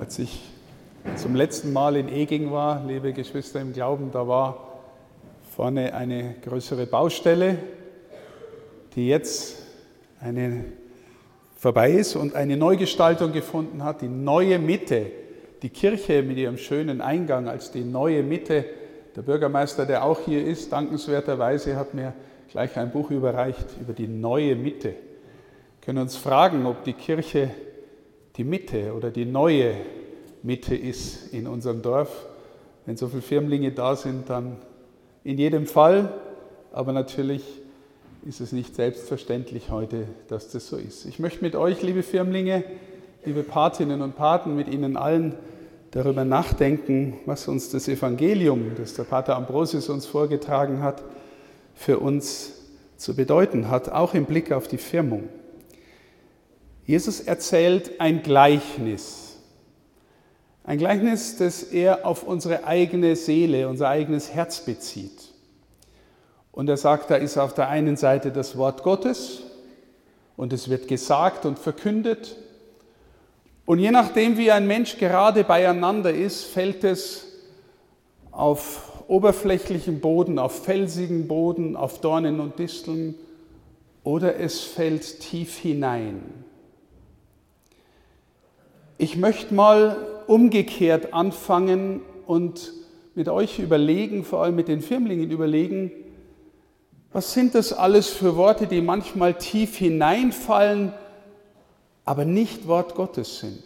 Als ich zum letzten Mal in Eging war, liebe Geschwister im Glauben, da war vorne eine größere Baustelle, die jetzt eine vorbei ist und eine Neugestaltung gefunden hat, die neue Mitte, die Kirche mit ihrem schönen Eingang als die neue Mitte. Der Bürgermeister, der auch hier ist, dankenswerterweise hat mir gleich ein Buch überreicht über die neue Mitte. Wir können uns fragen, ob die Kirche die Mitte oder die neue Mitte ist in unserem Dorf. Wenn so viele Firmlinge da sind, dann in jedem Fall, aber natürlich ist es nicht selbstverständlich heute, dass das so ist. Ich möchte mit euch, liebe Firmlinge, liebe Patinnen und Paten, mit Ihnen allen darüber nachdenken, was uns das Evangelium, das der Pater Ambrosius uns vorgetragen hat, für uns zu bedeuten hat, auch im Blick auf die Firmung. Jesus erzählt ein Gleichnis. Ein Gleichnis, das er auf unsere eigene Seele, unser eigenes Herz bezieht. Und er sagt, da ist auf der einen Seite das Wort Gottes und es wird gesagt und verkündet. Und je nachdem, wie ein Mensch gerade beieinander ist, fällt es auf oberflächlichem Boden, auf felsigen Boden, auf Dornen und Disteln oder es fällt tief hinein. Ich möchte mal umgekehrt anfangen und mit euch überlegen, vor allem mit den Firmlingen überlegen, was sind das alles für Worte, die manchmal tief hineinfallen, aber nicht Wort Gottes sind?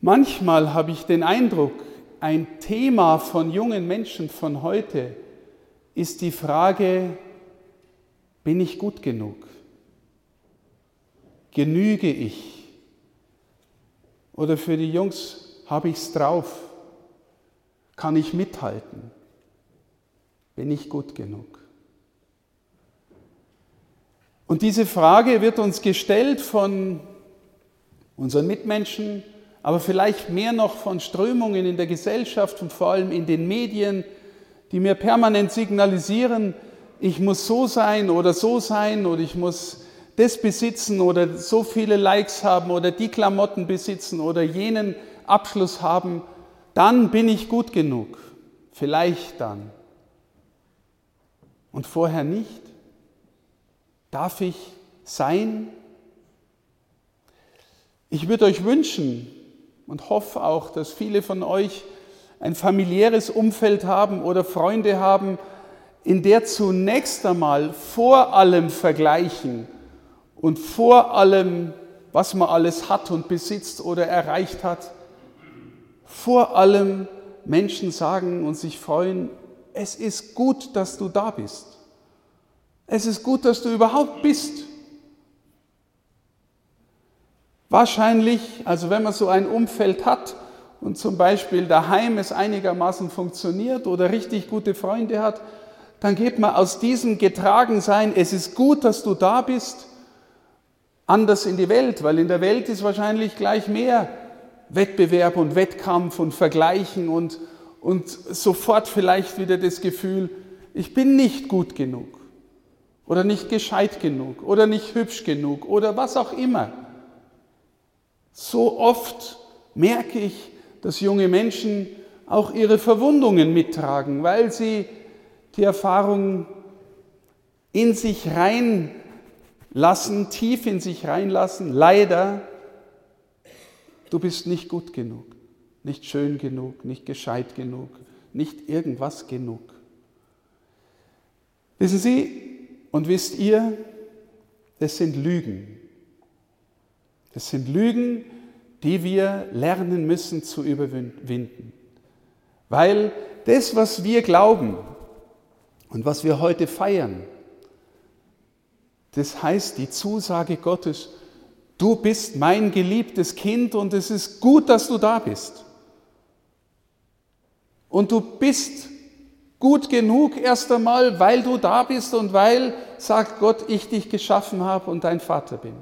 Manchmal habe ich den Eindruck, ein Thema von jungen Menschen von heute ist die Frage, bin ich gut genug? Genüge ich? Oder für die Jungs, habe ich es drauf? Kann ich mithalten? Bin ich gut genug? Und diese Frage wird uns gestellt von unseren Mitmenschen, aber vielleicht mehr noch von Strömungen in der Gesellschaft und vor allem in den Medien, die mir permanent signalisieren, ich muss so sein oder so sein oder ich muss das besitzen oder so viele Likes haben oder die Klamotten besitzen oder jenen Abschluss haben, dann bin ich gut genug. Vielleicht dann und vorher nicht? Darf ich sein? Ich würde euch wünschen und hoffe auch, dass viele von euch ein familiäres Umfeld haben oder Freunde haben, in der zunächst einmal vor allem vergleichen und vor allem, was man alles hat und besitzt oder erreicht hat, vor allem Menschen sagen und sich freuen, es ist gut, dass du da bist. Es ist gut, dass du überhaupt bist. Wahrscheinlich, also wenn man so ein Umfeld hat und zum Beispiel daheim es einigermaßen funktioniert oder richtig gute Freunde hat, dann geht man aus diesem Getragensein, es ist gut, dass du da bist, anders in die Welt, weil in der Welt ist wahrscheinlich gleich mehr Wettbewerb und Wettkampf und Vergleichen und, und sofort vielleicht wieder das Gefühl, ich bin nicht gut genug oder nicht gescheit genug oder nicht hübsch genug oder was auch immer. So oft merke ich, dass junge Menschen auch ihre Verwundungen mittragen, weil sie die Erfahrung in sich reinlassen, tief in sich reinlassen. Leider, du bist nicht gut genug nicht schön genug, nicht gescheit genug, nicht irgendwas genug. Wissen Sie und wisst ihr, das sind Lügen. Das sind Lügen, die wir lernen müssen zu überwinden. Weil das, was wir glauben und was wir heute feiern, das heißt die Zusage Gottes, du bist mein geliebtes Kind und es ist gut, dass du da bist. Und du bist gut genug erst einmal, weil du da bist und weil, sagt Gott, ich dich geschaffen habe und dein Vater bin.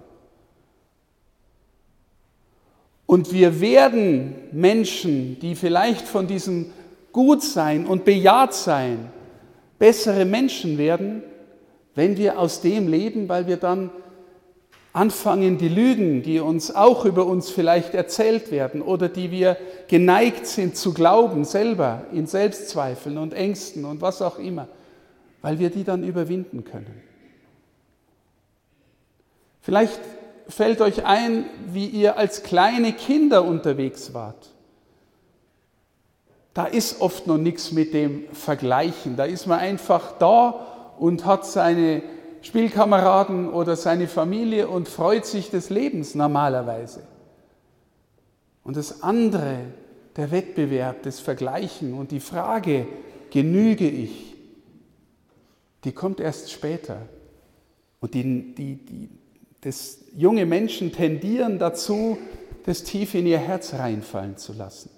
Und wir werden Menschen, die vielleicht von diesem Gutsein und Bejahtsein bessere Menschen werden, wenn wir aus dem leben, weil wir dann anfangen, die Lügen, die uns auch über uns vielleicht erzählt werden oder die wir geneigt sind zu glauben, selber in Selbstzweifeln und Ängsten und was auch immer, weil wir die dann überwinden können. Vielleicht fällt euch ein, wie ihr als kleine Kinder unterwegs wart. Da ist oft noch nichts mit dem Vergleichen. Da ist man einfach da und hat seine Spielkameraden oder seine Familie und freut sich des Lebens normalerweise. Und das andere, der Wettbewerb, das Vergleichen und die Frage, genüge ich, die kommt erst später. Und die, die, die, das junge Menschen tendieren dazu, das tief in ihr Herz reinfallen zu lassen.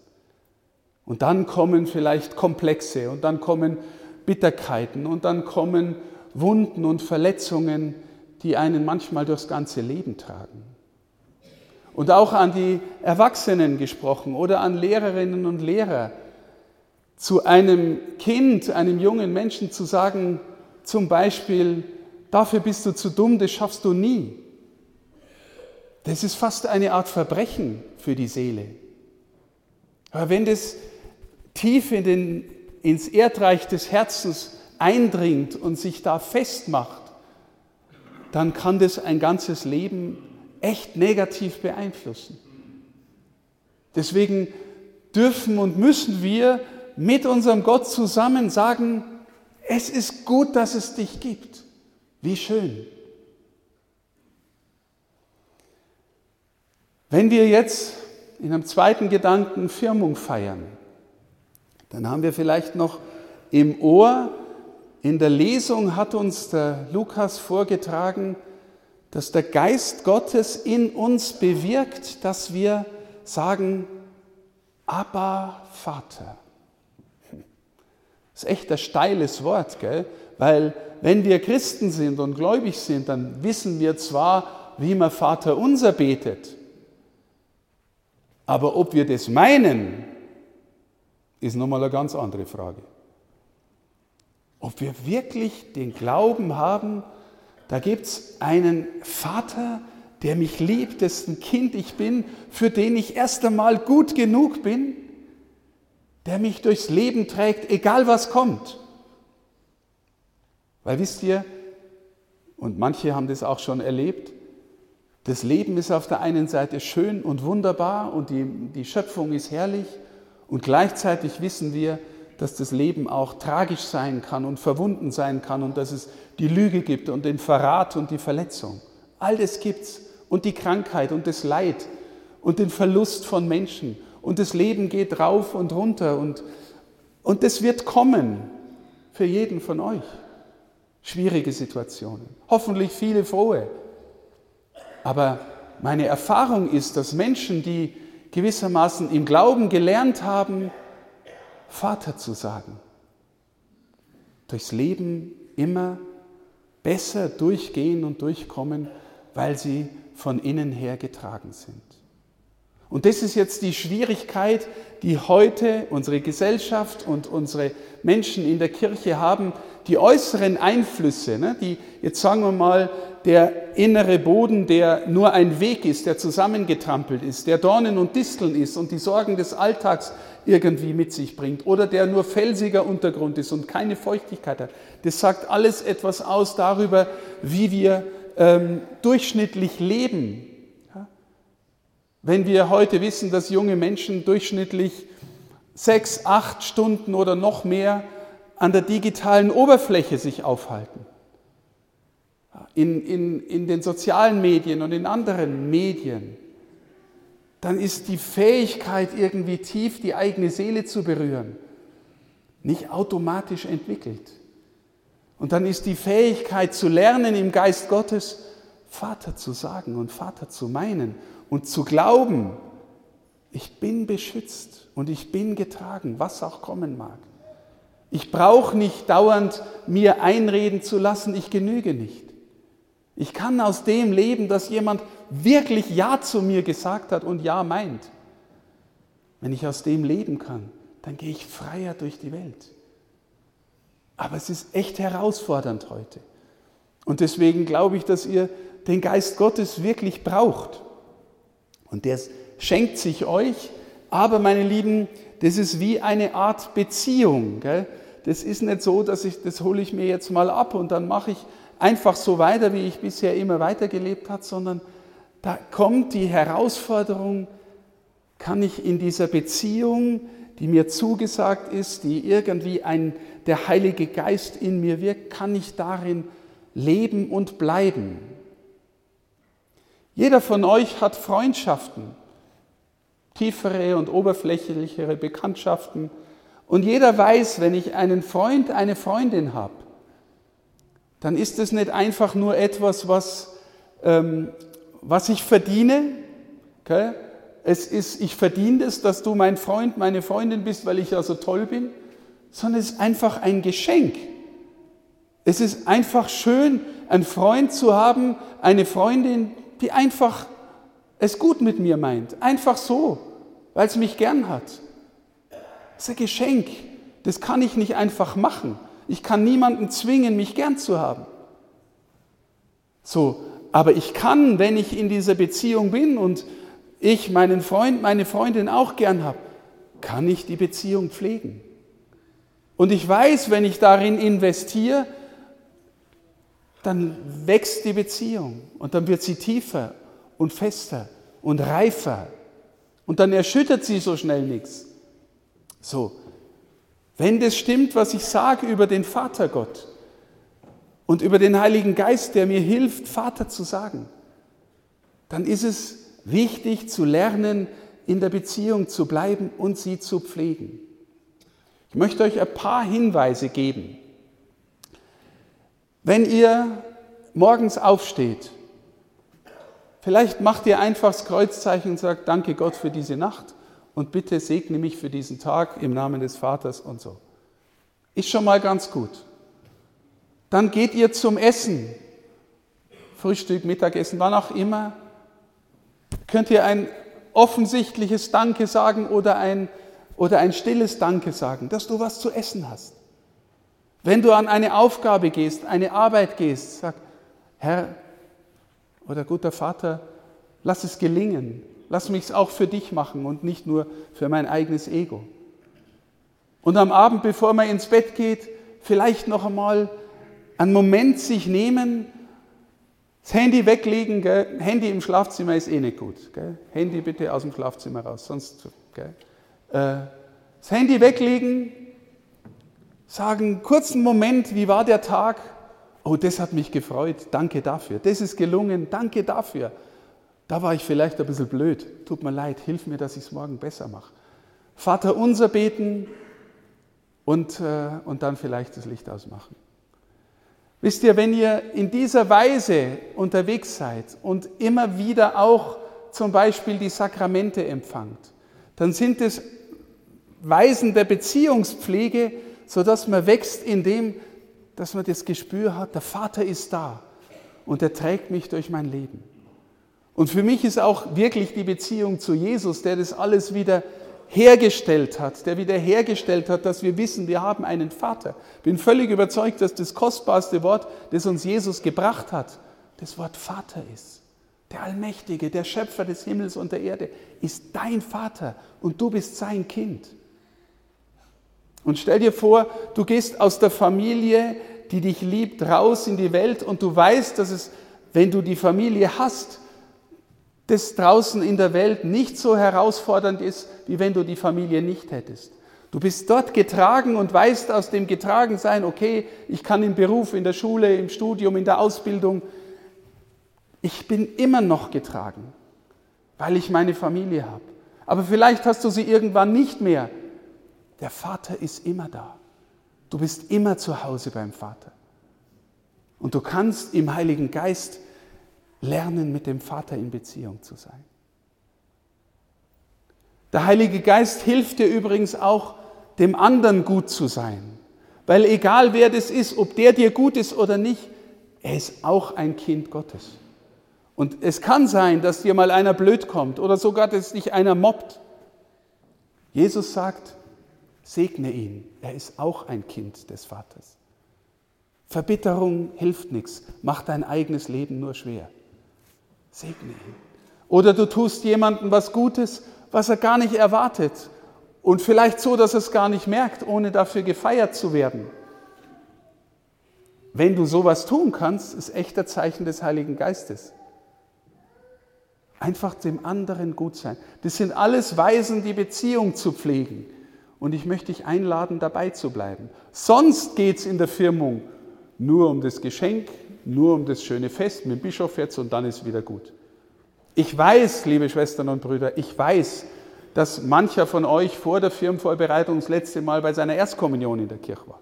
Und dann kommen vielleicht Komplexe und dann kommen Bitterkeiten und dann kommen Wunden und Verletzungen, die einen manchmal durchs ganze Leben tragen. Und auch an die Erwachsenen gesprochen oder an Lehrerinnen und Lehrer, zu einem Kind, einem jungen Menschen zu sagen, zum Beispiel, dafür bist du zu dumm, das schaffst du nie. Das ist fast eine Art Verbrechen für die Seele. Aber wenn das tief in den, ins Erdreich des Herzens eindringt und sich da festmacht, dann kann das ein ganzes Leben echt negativ beeinflussen. Deswegen dürfen und müssen wir mit unserem Gott zusammen sagen, es ist gut, dass es dich gibt. Wie schön. Wenn wir jetzt in einem zweiten Gedanken Firmung feiern, dann haben wir vielleicht noch im Ohr, in der Lesung hat uns der Lukas vorgetragen, dass der Geist Gottes in uns bewirkt, dass wir sagen, aber Vater. Das ist echt ein steiles Wort, gell? weil wenn wir Christen sind und gläubig sind, dann wissen wir zwar, wie man Vater unser betet, aber ob wir das meinen, ist nochmal eine ganz andere Frage. Ob wir wirklich den Glauben haben, da gibt es einen Vater, der mich liebt, dessen Kind ich bin, für den ich erst einmal gut genug bin, der mich durchs Leben trägt, egal was kommt. Weil wisst ihr, und manche haben das auch schon erlebt, das Leben ist auf der einen Seite schön und wunderbar und die, die Schöpfung ist herrlich und gleichzeitig wissen wir, dass das Leben auch tragisch sein kann und verwunden sein kann und dass es die Lüge gibt und den Verrat und die Verletzung. All das gibt's und die Krankheit und das Leid und den Verlust von Menschen und das Leben geht rauf und runter und und das wird kommen für jeden von euch. Schwierige Situationen, hoffentlich viele frohe. Aber meine Erfahrung ist, dass Menschen, die gewissermaßen im Glauben gelernt haben, Vater zu sagen, durchs Leben immer besser durchgehen und durchkommen, weil sie von innen her getragen sind. Und das ist jetzt die Schwierigkeit, die heute unsere Gesellschaft und unsere Menschen in der Kirche haben, die äußeren Einflüsse, ne, die jetzt sagen wir mal der innere Boden, der nur ein Weg ist, der zusammengetrampelt ist, der Dornen und Disteln ist und die Sorgen des Alltags irgendwie mit sich bringt oder der nur felsiger Untergrund ist und keine Feuchtigkeit hat. Das sagt alles etwas aus darüber, wie wir ähm, durchschnittlich leben. Wenn wir heute wissen, dass junge Menschen durchschnittlich sechs, acht Stunden oder noch mehr an der digitalen Oberfläche sich aufhalten in, in, in den sozialen Medien und in anderen Medien, dann ist die Fähigkeit, irgendwie tief die eigene Seele zu berühren, nicht automatisch entwickelt. Und dann ist die Fähigkeit zu lernen, im Geist Gottes Vater zu sagen und Vater zu meinen und zu glauben, ich bin beschützt und ich bin getragen, was auch kommen mag. Ich brauche nicht dauernd mir einreden zu lassen, ich genüge nicht. Ich kann aus dem leben, dass jemand wirklich Ja zu mir gesagt hat und Ja meint. Wenn ich aus dem leben kann, dann gehe ich freier durch die Welt. Aber es ist echt herausfordernd heute. Und deswegen glaube ich, dass ihr den Geist Gottes wirklich braucht. Und der schenkt sich euch, aber meine Lieben, das ist wie eine Art Beziehung. Gell? Das ist nicht so, dass ich, das hole ich mir jetzt mal ab und dann mache ich einfach so weiter, wie ich bisher immer weitergelebt habe, sondern da kommt die Herausforderung, kann ich in dieser Beziehung, die mir zugesagt ist, die irgendwie ein, der Heilige Geist in mir wirkt, kann ich darin leben und bleiben. Jeder von euch hat Freundschaften, tiefere und oberflächlichere Bekanntschaften. Und jeder weiß, wenn ich einen Freund, eine Freundin habe, dann ist es nicht einfach nur etwas, was, ähm, was ich verdiene. Okay? Es ist, ich verdiene es, dass du mein Freund, meine Freundin bist, weil ich ja so toll bin, sondern es ist einfach ein Geschenk. Es ist einfach schön, einen Freund zu haben, eine Freundin, die einfach es gut mit mir meint. Einfach so, weil es mich gern hat. Das ist ein Geschenk. Das kann ich nicht einfach machen. Ich kann niemanden zwingen, mich gern zu haben. So, aber ich kann, wenn ich in dieser Beziehung bin und ich meinen Freund, meine Freundin auch gern habe, kann ich die Beziehung pflegen. Und ich weiß, wenn ich darin investiere, dann wächst die Beziehung und dann wird sie tiefer und fester und reifer und dann erschüttert sie so schnell nichts. So, wenn das stimmt, was ich sage über den Vater Gott und über den Heiligen Geist, der mir hilft, Vater zu sagen, dann ist es wichtig zu lernen, in der Beziehung zu bleiben und sie zu pflegen. Ich möchte euch ein paar Hinweise geben. Wenn ihr morgens aufsteht, vielleicht macht ihr einfach das Kreuzzeichen und sagt, danke Gott für diese Nacht und bitte segne mich für diesen Tag im Namen des Vaters und so. Ist schon mal ganz gut. Dann geht ihr zum Essen. Frühstück, Mittagessen, wann auch immer. Könnt ihr ein offensichtliches Danke sagen oder ein, oder ein stilles Danke sagen, dass du was zu essen hast. Wenn du an eine Aufgabe gehst, eine Arbeit gehst, sag, Herr oder guter Vater, lass es gelingen. Lass mich es auch für dich machen und nicht nur für mein eigenes Ego. Und am Abend, bevor man ins Bett geht, vielleicht noch einmal einen Moment sich nehmen, das Handy weglegen, gell? Handy im Schlafzimmer ist eh nicht gut. Gell? Handy bitte aus dem Schlafzimmer raus, sonst. Gell? Äh, das Handy weglegen, sagen, kurzen Moment, wie war der Tag? Oh, das hat mich gefreut, danke dafür. Das ist gelungen, danke dafür. Da war ich vielleicht ein bisschen blöd. Tut mir leid, hilf mir, dass ich es morgen besser mache. Vater unser beten und, äh, und dann vielleicht das Licht ausmachen. Wisst ihr, wenn ihr in dieser Weise unterwegs seid und immer wieder auch zum Beispiel die Sakramente empfangt, dann sind es Weisen der Beziehungspflege, sodass man wächst in dem, dass man das Gespür hat, der Vater ist da und er trägt mich durch mein Leben. Und für mich ist auch wirklich die Beziehung zu Jesus, der das alles wieder hergestellt hat, der wieder hergestellt hat, dass wir wissen, wir haben einen Vater. Bin völlig überzeugt, dass das kostbarste Wort, das uns Jesus gebracht hat, das Wort Vater ist. Der Allmächtige, der Schöpfer des Himmels und der Erde ist dein Vater und du bist sein Kind. Und stell dir vor, du gehst aus der Familie, die dich liebt, raus in die Welt und du weißt, dass es, wenn du die Familie hast, das draußen in der Welt nicht so herausfordernd ist, wie wenn du die Familie nicht hättest. Du bist dort getragen und weißt aus dem Getragensein, okay, ich kann im Beruf, in der Schule, im Studium, in der Ausbildung, ich bin immer noch getragen, weil ich meine Familie habe. Aber vielleicht hast du sie irgendwann nicht mehr. Der Vater ist immer da. Du bist immer zu Hause beim Vater. Und du kannst im Heiligen Geist lernen, mit dem Vater in Beziehung zu sein. Der Heilige Geist hilft dir übrigens auch, dem anderen gut zu sein. Weil egal wer das ist, ob der dir gut ist oder nicht, er ist auch ein Kind Gottes. Und es kann sein, dass dir mal einer blöd kommt oder sogar, dass dich einer mobbt. Jesus sagt, segne ihn, er ist auch ein Kind des Vaters. Verbitterung hilft nichts, macht dein eigenes Leben nur schwer. Segne ihn. Oder du tust jemandem was Gutes, was er gar nicht erwartet. Und vielleicht so, dass er es gar nicht merkt, ohne dafür gefeiert zu werden. Wenn du sowas tun kannst, ist echter Zeichen des Heiligen Geistes. Einfach dem anderen gut sein. Das sind alles Weisen, die Beziehung zu pflegen. Und ich möchte dich einladen, dabei zu bleiben. Sonst geht es in der Firmung nur um das Geschenk, nur um das schöne Fest mit dem Bischof jetzt und dann ist wieder gut. Ich weiß, liebe Schwestern und Brüder, ich weiß, dass mancher von euch vor der Firmenvorbereitung das letzte Mal bei seiner Erstkommunion in der Kirche war.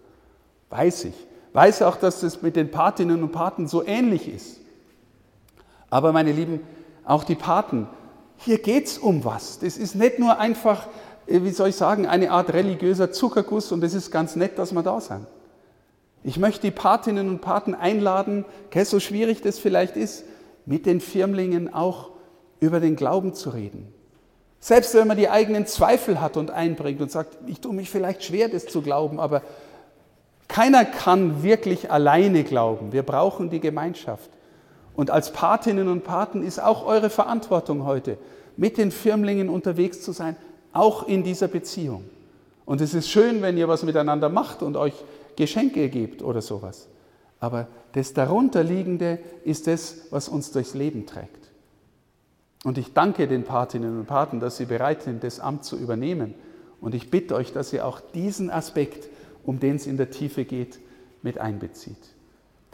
Weiß ich. Weiß auch, dass es mit den Patinnen und Paten so ähnlich ist. Aber meine Lieben, auch die Paten, hier geht es um was. Das ist nicht nur einfach, wie soll ich sagen, eine Art religiöser Zuckerguss und es ist ganz nett, dass wir da sind. Ich möchte die Patinnen und Paten einladen, so schwierig das vielleicht ist, mit den Firmlingen auch über den Glauben zu reden. Selbst wenn man die eigenen Zweifel hat und einbringt und sagt, ich tue mich vielleicht schwer, das zu glauben, aber keiner kann wirklich alleine glauben. Wir brauchen die Gemeinschaft. Und als Patinnen und Paten ist auch eure Verantwortung heute, mit den Firmlingen unterwegs zu sein, auch in dieser Beziehung. Und es ist schön, wenn ihr was miteinander macht und euch Geschenke gebt oder sowas. Aber das darunterliegende ist das, was uns durchs Leben trägt. Und ich danke den Patinnen und Paten, dass sie bereit sind, das Amt zu übernehmen. Und ich bitte euch, dass ihr auch diesen Aspekt, um den es in der Tiefe geht, mit einbezieht.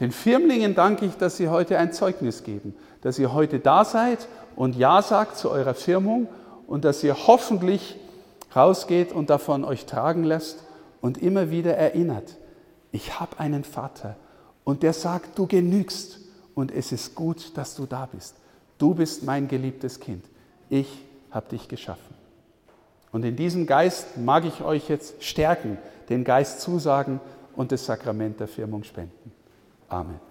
Den Firmlingen danke ich, dass sie heute ein Zeugnis geben, dass ihr heute da seid und Ja sagt zu eurer Firmung und dass ihr hoffentlich rausgeht und davon euch tragen lässt und immer wieder erinnert, ich habe einen Vater und der sagt, du genügst und es ist gut, dass du da bist. Du bist mein geliebtes Kind. Ich habe dich geschaffen. Und in diesem Geist mag ich euch jetzt stärken, den Geist zusagen und das Sakrament der Firmung spenden. Amen.